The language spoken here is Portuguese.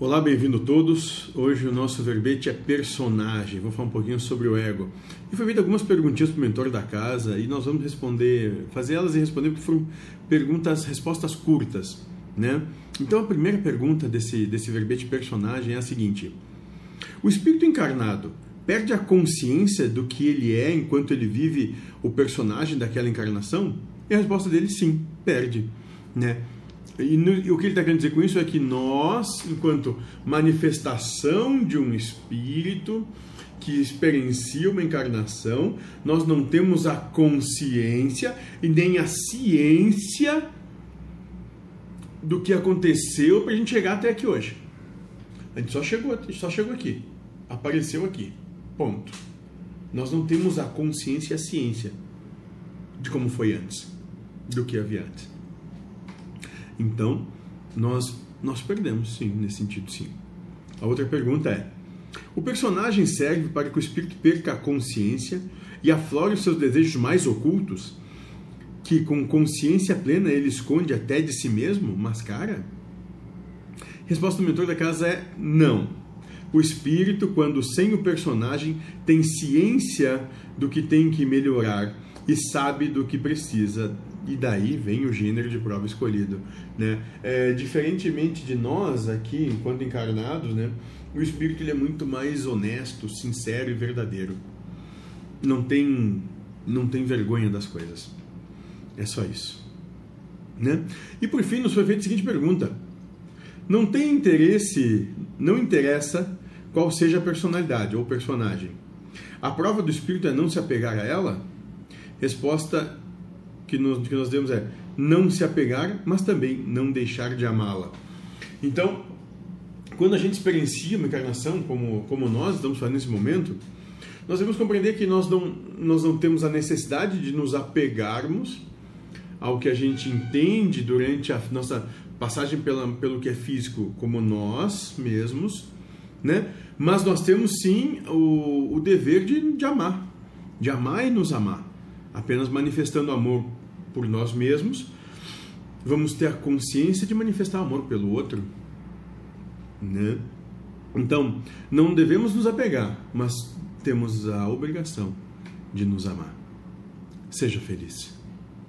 Olá, bem-vindo todos. Hoje o nosso verbete é personagem. Vou falar um pouquinho sobre o ego. E foi feito algumas perguntinhas para o mentor da casa e nós vamos responder, fazer elas e responder porque foram perguntas, respostas curtas, né? Então a primeira pergunta desse desse verbete personagem é a seguinte: O espírito encarnado perde a consciência do que ele é enquanto ele vive o personagem daquela encarnação? E a resposta dele sim, perde, né? E, no, e, o que ele está querendo dizer com isso é que nós, enquanto manifestação de um espírito que experiencia uma encarnação, nós não temos a consciência e nem a ciência do que aconteceu para a gente chegar até aqui hoje. A gente só chegou, só chegou aqui, apareceu aqui, ponto. Nós não temos a consciência e a ciência de como foi antes, do que havia antes. Então, nós, nós perdemos, sim, nesse sentido, sim. A outra pergunta é: o personagem serve para que o espírito perca a consciência e aflore os seus desejos mais ocultos, que com consciência plena ele esconde até de si mesmo, mascara? Resposta do mentor da casa é não. O espírito, quando sem o personagem, tem ciência do que tem que melhorar e sabe do que precisa e daí vem o gênero de prova escolhido, né? É, diferentemente de nós aqui, enquanto encarnados, né? O espírito ele é muito mais honesto, sincero e verdadeiro. Não tem, não tem vergonha das coisas. É só isso, né? E por fim nos foi feita a seguinte pergunta: Não tem interesse, não interessa qual seja a personalidade ou personagem. A prova do espírito é não se apegar a ela? Resposta que nós, que nós devemos é não se apegar, mas também não deixar de amá-la. Então, quando a gente experiencia uma encarnação como, como nós estamos fazendo nesse momento, nós devemos compreender que nós não, nós não temos a necessidade de nos apegarmos ao que a gente entende durante a nossa passagem pela, pelo que é físico como nós mesmos, né? mas nós temos sim o, o dever de, de amar, de amar e nos amar, apenas manifestando amor por nós mesmos, vamos ter a consciência de manifestar amor pelo outro, né? Então, não devemos nos apegar, mas temos a obrigação de nos amar. Seja feliz.